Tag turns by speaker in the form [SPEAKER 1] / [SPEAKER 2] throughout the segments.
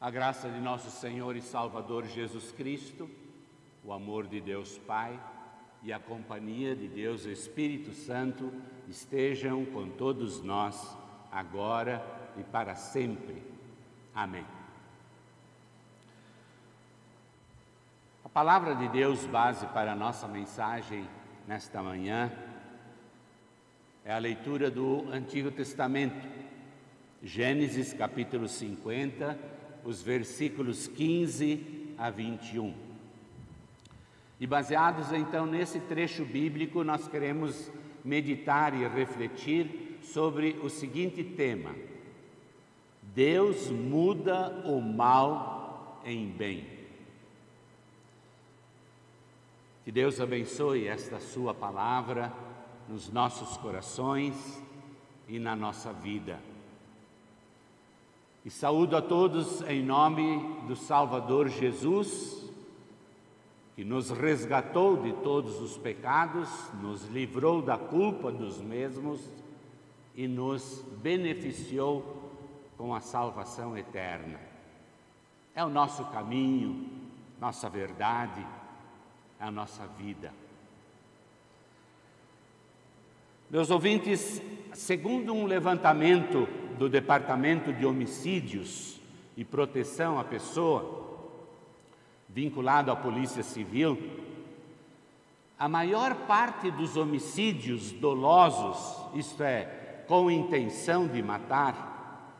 [SPEAKER 1] A graça de nosso Senhor e Salvador Jesus Cristo, o amor de Deus Pai e a companhia de Deus Espírito Santo estejam com todos nós, agora e para sempre. Amém. A palavra de Deus, base para a nossa mensagem nesta manhã, é a leitura do Antigo Testamento, Gênesis capítulo 50, os versículos 15 a 21. E baseados então nesse trecho bíblico, nós queremos meditar e refletir sobre o seguinte tema: Deus muda o mal em bem. Que Deus abençoe esta Sua palavra nos nossos corações e na nossa vida. E saúdo a todos em nome do Salvador Jesus, que nos resgatou de todos os pecados, nos livrou da culpa dos mesmos e nos beneficiou com a salvação eterna. É o nosso caminho, nossa verdade, é a nossa vida. Meus ouvintes, segundo um levantamento do Departamento de Homicídios e Proteção à Pessoa, vinculado à Polícia Civil, a maior parte dos homicídios dolosos, isto é, com intenção de matar,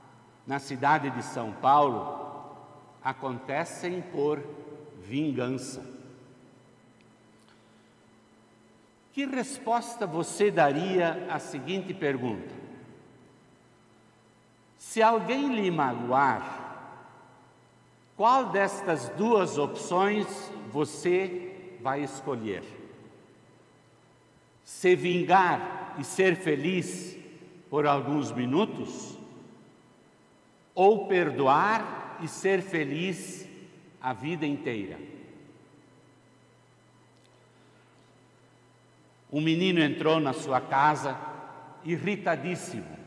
[SPEAKER 1] na cidade de São Paulo, acontecem por vingança. Que resposta você daria à seguinte pergunta? Se alguém lhe magoar, qual destas duas opções você vai escolher? Se vingar e ser feliz por alguns minutos? Ou perdoar e ser feliz a vida inteira? Um menino entrou na sua casa irritadíssimo,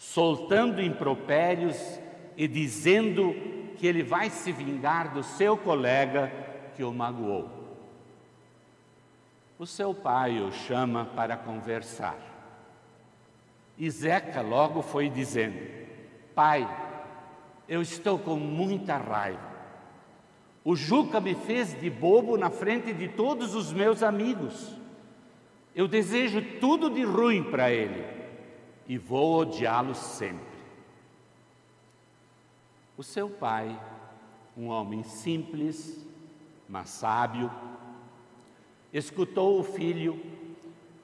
[SPEAKER 1] soltando impropérios e dizendo que ele vai se vingar do seu colega que o magoou. O seu pai o chama para conversar. E Zeca logo foi dizendo: Pai, eu estou com muita raiva. O Juca me fez de bobo na frente de todos os meus amigos. Eu desejo tudo de ruim para ele e vou odiá-lo sempre. O seu pai, um homem simples, mas sábio, escutou o filho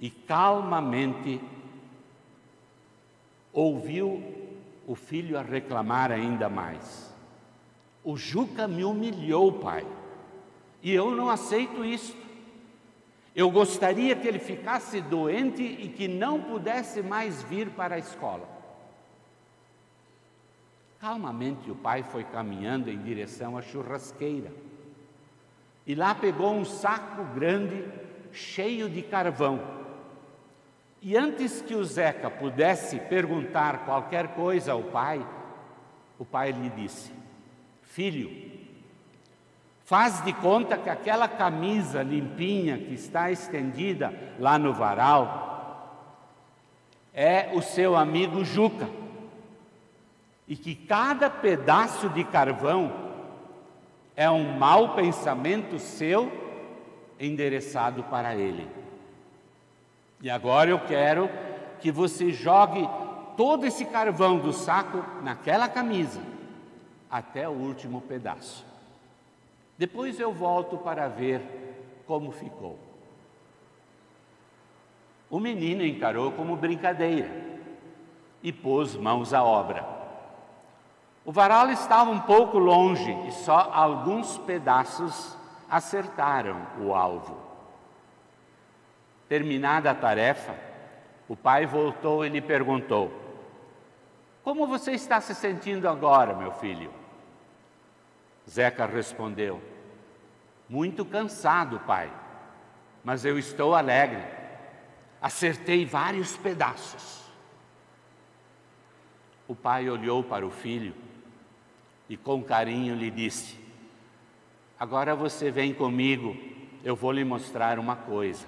[SPEAKER 1] e calmamente ouviu o filho a reclamar ainda mais. O Juca me humilhou, pai, e eu não aceito isso. Eu gostaria que ele ficasse doente e que não pudesse mais vir para a escola. Calmamente o pai foi caminhando em direção à churrasqueira. E lá pegou um saco grande cheio de carvão. E antes que o Zeca pudesse perguntar qualquer coisa ao pai, o pai lhe disse: Filho, Faz de conta que aquela camisa limpinha que está estendida lá no varal é o seu amigo Juca. E que cada pedaço de carvão é um mau pensamento seu endereçado para ele. E agora eu quero que você jogue todo esse carvão do saco naquela camisa, até o último pedaço. Depois eu volto para ver como ficou. O menino encarou como brincadeira e pôs mãos à obra. O varal estava um pouco longe e só alguns pedaços acertaram o alvo. Terminada a tarefa, o pai voltou e lhe perguntou: Como você está se sentindo agora, meu filho? Zeca respondeu: Muito cansado, pai, mas eu estou alegre. Acertei vários pedaços. O pai olhou para o filho, e com carinho lhe disse: Agora você vem comigo, eu vou lhe mostrar uma coisa.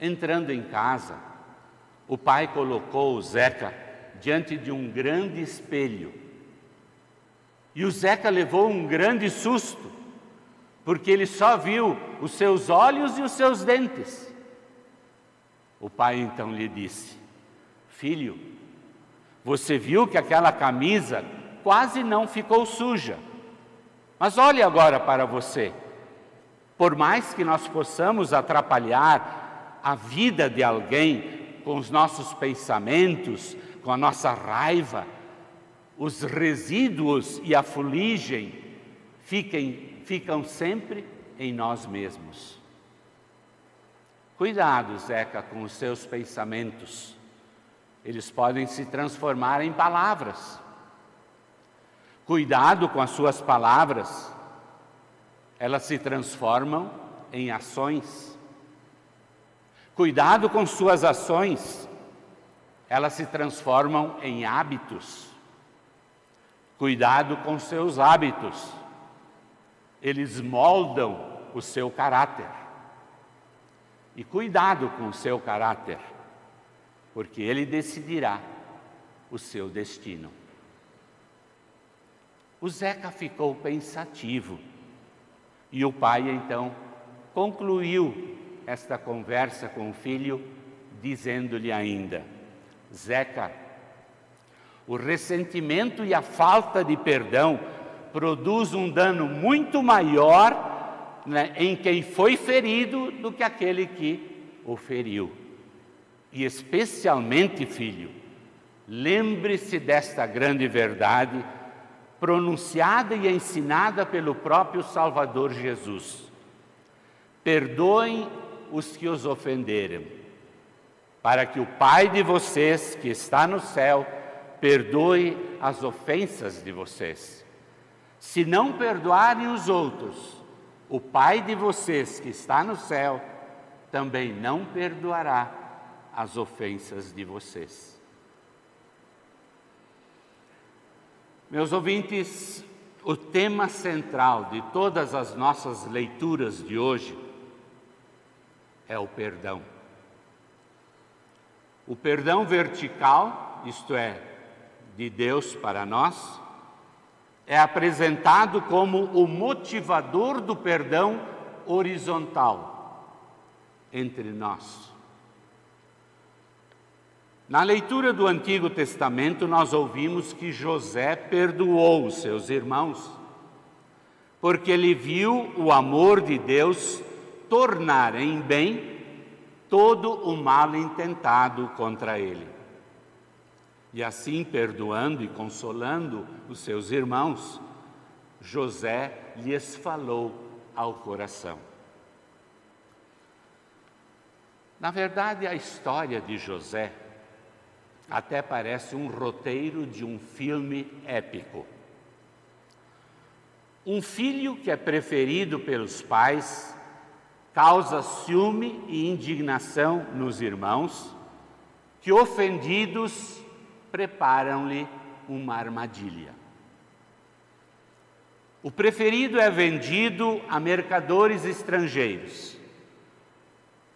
[SPEAKER 1] Entrando em casa, o pai colocou o Zeca diante de um grande espelho. E o Zeca levou um grande susto, porque ele só viu os seus olhos e os seus dentes. O pai então lhe disse: Filho, você viu que aquela camisa quase não ficou suja. Mas olhe agora para você. Por mais que nós possamos atrapalhar a vida de alguém com os nossos pensamentos, com a nossa raiva, os resíduos e a fuligem fiquem, ficam sempre em nós mesmos. Cuidado, Zeca, com os seus pensamentos. Eles podem se transformar em palavras. Cuidado com as suas palavras, elas se transformam em ações. Cuidado com suas ações, elas se transformam em hábitos. Cuidado com seus hábitos, eles moldam o seu caráter. E cuidado com o seu caráter, porque ele decidirá o seu destino. O Zeca ficou pensativo e o pai então concluiu esta conversa com o filho, dizendo-lhe ainda: Zeca, o ressentimento e a falta de perdão produz um dano muito maior né, em quem foi ferido do que aquele que o feriu. E especialmente, filho, lembre-se desta grande verdade pronunciada e ensinada pelo próprio Salvador Jesus. Perdoem os que os ofenderam, para que o Pai de vocês, que está no céu, perdoe as ofensas de vocês. Se não perdoarem os outros, o Pai de vocês, que está no céu, também não perdoará as ofensas de vocês. Meus ouvintes, o tema central de todas as nossas leituras de hoje é o perdão. O perdão vertical, isto é, de Deus para nós, é apresentado como o motivador do perdão horizontal entre nós. Na leitura do Antigo Testamento, nós ouvimos que José perdoou os seus irmãos, porque ele viu o amor de Deus tornar em bem todo o mal intentado contra ele. E assim, perdoando e consolando os seus irmãos, José lhes falou ao coração. Na verdade, a história de José até parece um roteiro de um filme épico. Um filho que é preferido pelos pais causa ciúme e indignação nos irmãos, que ofendidos preparam-lhe uma armadilha. O preferido é vendido a mercadores estrangeiros.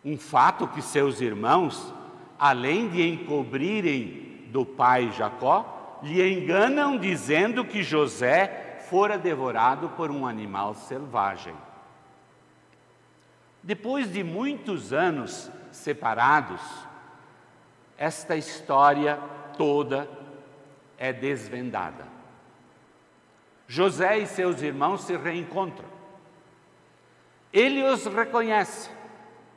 [SPEAKER 1] Um fato que seus irmãos além de encobrirem do pai Jacó, lhe enganam dizendo que José fora devorado por um animal selvagem. Depois de muitos anos separados, esta história toda é desvendada. José e seus irmãos se reencontram. Ele os reconhece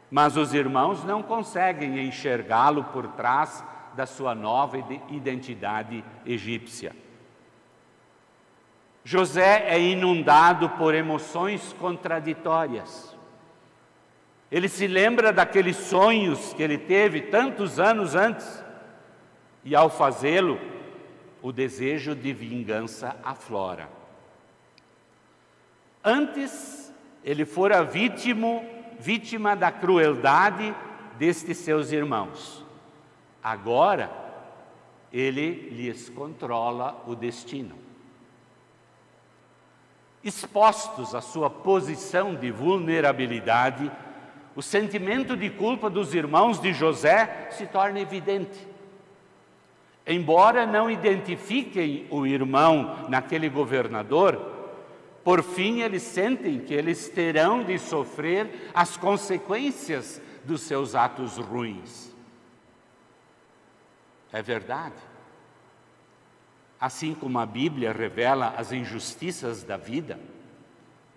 [SPEAKER 1] mas os irmãos não conseguem enxergá-lo por trás da sua nova identidade egípcia. José é inundado por emoções contraditórias. Ele se lembra daqueles sonhos que ele teve tantos anos antes, e ao fazê-lo, o desejo de vingança aflora. Antes, ele fora vítima vítima da crueldade destes seus irmãos. Agora, ele lhes controla o destino. expostos à sua posição de vulnerabilidade, o sentimento de culpa dos irmãos de José se torna evidente. Embora não identifiquem o irmão naquele governador, por fim eles sentem que eles terão de sofrer as consequências dos seus atos ruins. É verdade. Assim como a Bíblia revela as injustiças da vida,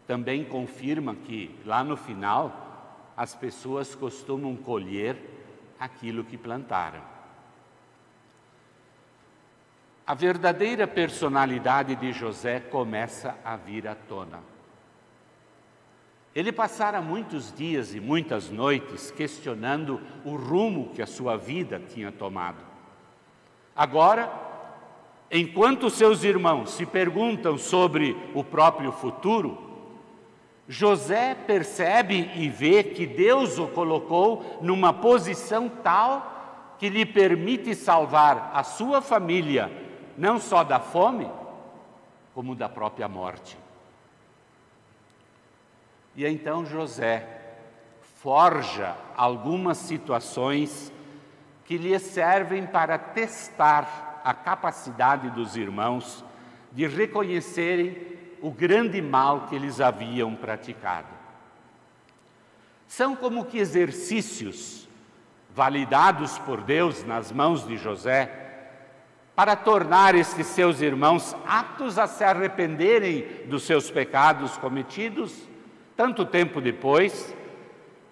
[SPEAKER 1] também confirma que lá no final as pessoas costumam colher aquilo que plantaram. A verdadeira personalidade de José começa a vir à tona. Ele passara muitos dias e muitas noites questionando o rumo que a sua vida tinha tomado. Agora, enquanto seus irmãos se perguntam sobre o próprio futuro, José percebe e vê que Deus o colocou numa posição tal que lhe permite salvar a sua família, não só da fome, como da própria morte. E então José forja algumas situações que lhe servem para testar a capacidade dos irmãos de reconhecerem o grande mal que eles haviam praticado. São como que exercícios validados por Deus nas mãos de José para tornar estes seus irmãos aptos a se arrependerem dos seus pecados cometidos tanto tempo depois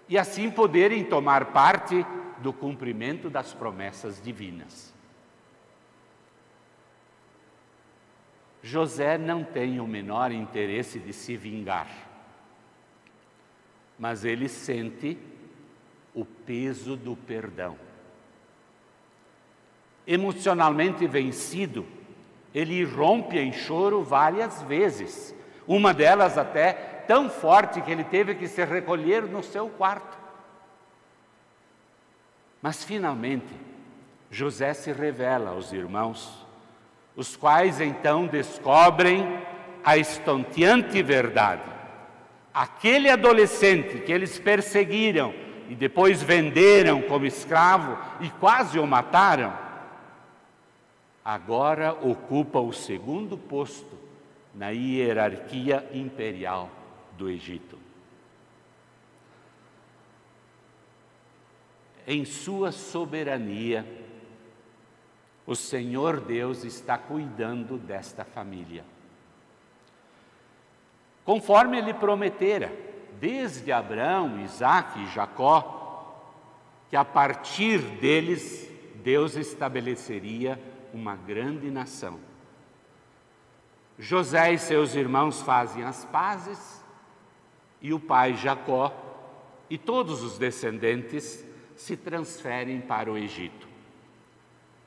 [SPEAKER 1] e assim poderem tomar parte do cumprimento das promessas divinas. José não tem o menor interesse de se vingar, mas ele sente o peso do perdão. Emocionalmente vencido, ele rompe em choro várias vezes, uma delas até tão forte que ele teve que se recolher no seu quarto. Mas finalmente, José se revela aos irmãos os quais então descobrem a estonteante verdade. Aquele adolescente que eles perseguiram e depois venderam como escravo e quase o mataram, agora ocupa o segundo posto na hierarquia imperial do Egito. Em sua soberania, o Senhor Deus está cuidando desta família. Conforme ele prometera, desde Abraão, Isaac e Jacó, que a partir deles Deus estabeleceria uma grande nação. José e seus irmãos fazem as pazes e o pai Jacó e todos os descendentes se transferem para o Egito.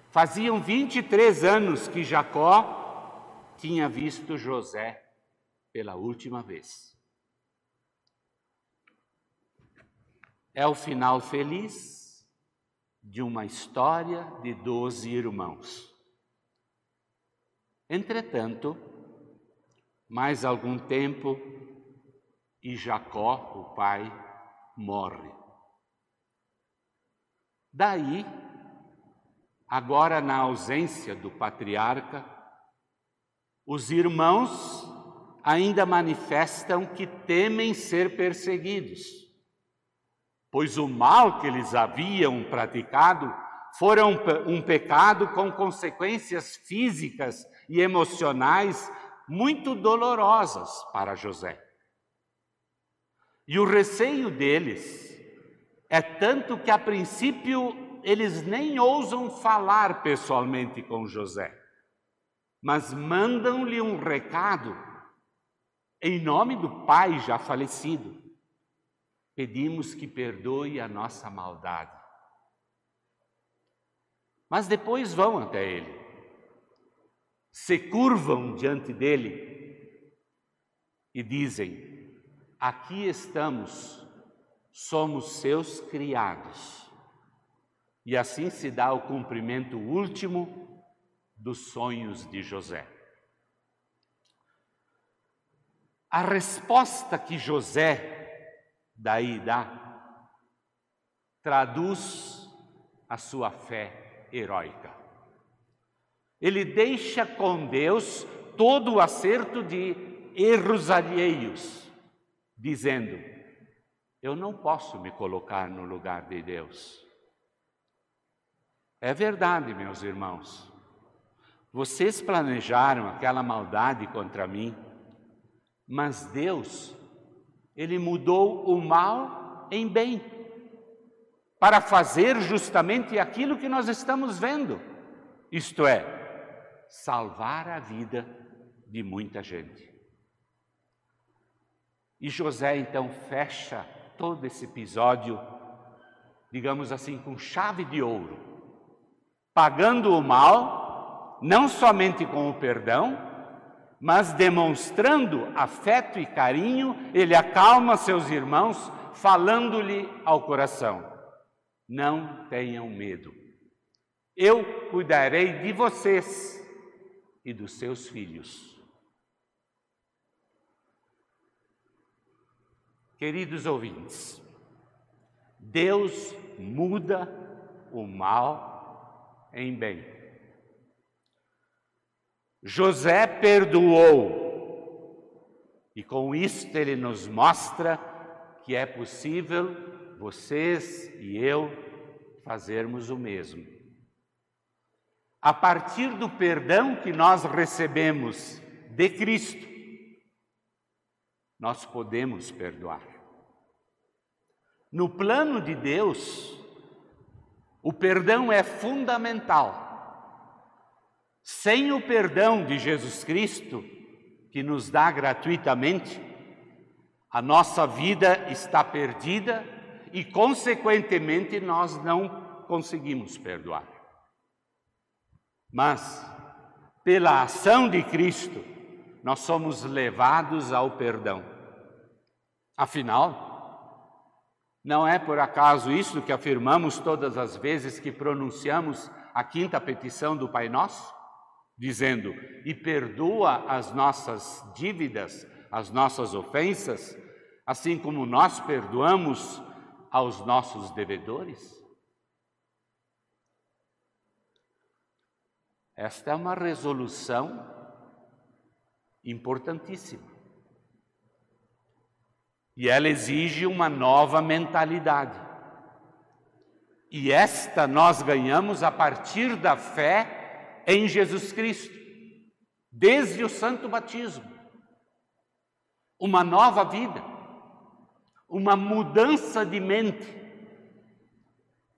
[SPEAKER 1] Faziam 23 anos que Jacó tinha visto José pela última vez. É o final feliz de uma história de doze irmãos. Entretanto, mais algum tempo e Jacó, o pai, morre. Daí Agora, na ausência do patriarca, os irmãos ainda manifestam que temem ser perseguidos, pois o mal que eles haviam praticado fora um pecado com consequências físicas e emocionais muito dolorosas para José. E o receio deles é tanto que, a princípio, eles nem ousam falar pessoalmente com José, mas mandam-lhe um recado em nome do pai já falecido. Pedimos que perdoe a nossa maldade. Mas depois vão até ele, se curvam diante dele e dizem: Aqui estamos, somos seus criados. E assim se dá o cumprimento último dos sonhos de José. A resposta que José daí dá traduz a sua fé heróica. Ele deixa com Deus todo o acerto de erros alheios, dizendo: Eu não posso me colocar no lugar de Deus. É verdade, meus irmãos. Vocês planejaram aquela maldade contra mim, mas Deus, Ele mudou o mal em bem, para fazer justamente aquilo que nós estamos vendo, isto é, salvar a vida de muita gente. E José então fecha todo esse episódio, digamos assim, com chave de ouro, pagando o mal não somente com o perdão, mas demonstrando afeto e carinho, ele acalma seus irmãos, falando-lhe ao coração: Não tenham medo, eu cuidarei de vocês e dos seus filhos. Queridos ouvintes, Deus muda o mal em bem. José perdoou, e com isto ele nos mostra que é possível vocês e eu fazermos o mesmo. A partir do perdão que nós recebemos de Cristo, nós podemos perdoar. No plano de Deus, o perdão é fundamental. Sem o perdão de Jesus Cristo, que nos dá gratuitamente, a nossa vida está perdida e, consequentemente, nós não conseguimos perdoar. Mas, pela ação de Cristo, nós somos levados ao perdão. Afinal, não é por acaso isso que afirmamos todas as vezes que pronunciamos a quinta petição do Pai Nosso? dizendo: E perdoa as nossas dívidas, as nossas ofensas, assim como nós perdoamos aos nossos devedores? Esta é uma resolução importantíssima. E ela exige uma nova mentalidade. E esta nós ganhamos a partir da fé em Jesus Cristo, desde o santo batismo. Uma nova vida, uma mudança de mente.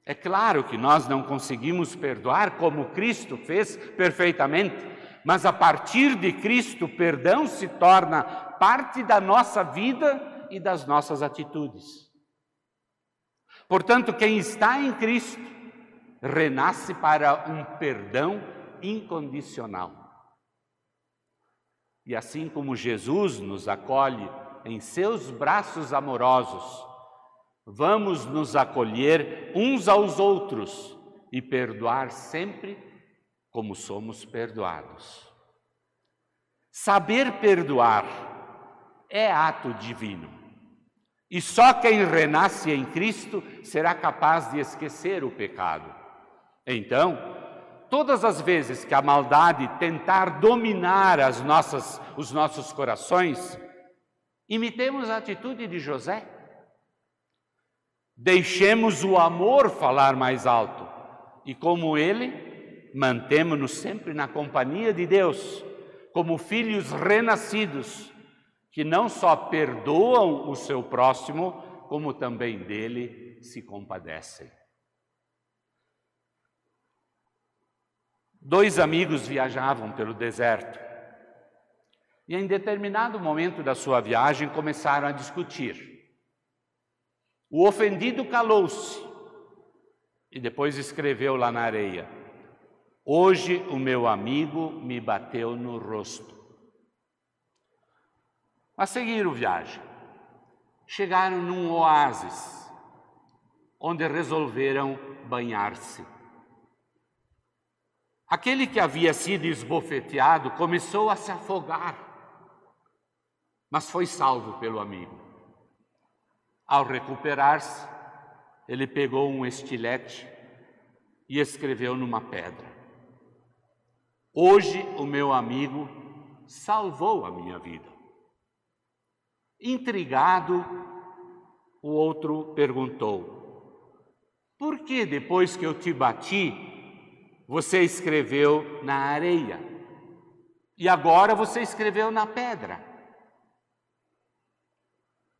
[SPEAKER 1] É claro que nós não conseguimos perdoar como Cristo fez perfeitamente, mas a partir de Cristo, perdão se torna parte da nossa vida e das nossas atitudes. Portanto, quem está em Cristo renasce para um perdão incondicional. E assim como Jesus nos acolhe em seus braços amorosos, vamos nos acolher uns aos outros e perdoar sempre como somos perdoados. Saber perdoar é ato divino. E só quem renasce em Cristo será capaz de esquecer o pecado. Então, todas as vezes que a maldade tentar dominar as nossas, os nossos corações, imitemos a atitude de José. Deixemos o amor falar mais alto e, como ele, mantemos-nos sempre na companhia de Deus, como filhos renascidos, que não só perdoam o seu próximo, como também dele se compadecem. Dois amigos viajavam pelo deserto e, em determinado momento da sua viagem, começaram a discutir. O ofendido calou-se e depois escreveu lá na areia: Hoje o meu amigo me bateu no rosto. A seguir o viagem, chegaram num oásis, onde resolveram banhar-se. Aquele que havia sido esbofeteado começou a se afogar. mas foi salvo pelo amigo. Ao recuperar-se, ele pegou um estilete e escreveu numa pedra: Hoje o meu amigo salvou a minha vida. Intrigado, o outro perguntou: Por que depois que eu te bati, você escreveu na areia? E agora você escreveu na pedra?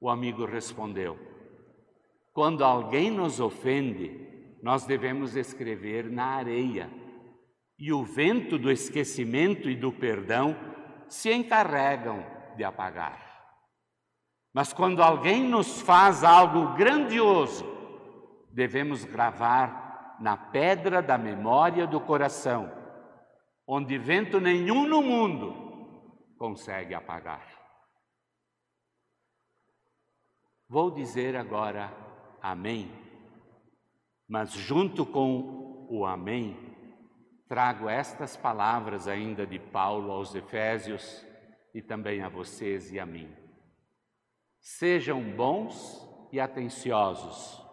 [SPEAKER 1] O amigo respondeu: Quando alguém nos ofende, nós devemos escrever na areia. E o vento do esquecimento e do perdão se encarregam de apagar. Mas quando alguém nos faz algo grandioso, devemos gravar na pedra da memória do coração, onde vento nenhum no mundo consegue apagar. Vou dizer agora Amém, mas junto com o Amém, trago estas palavras ainda de Paulo aos Efésios e também a vocês e a mim. Sejam bons e atenciosos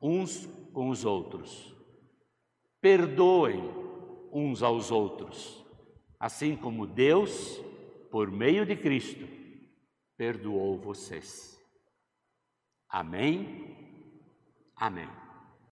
[SPEAKER 1] uns com os outros. Perdoem uns aos outros, assim como Deus, por meio de Cristo, perdoou vocês. Amém? Amém.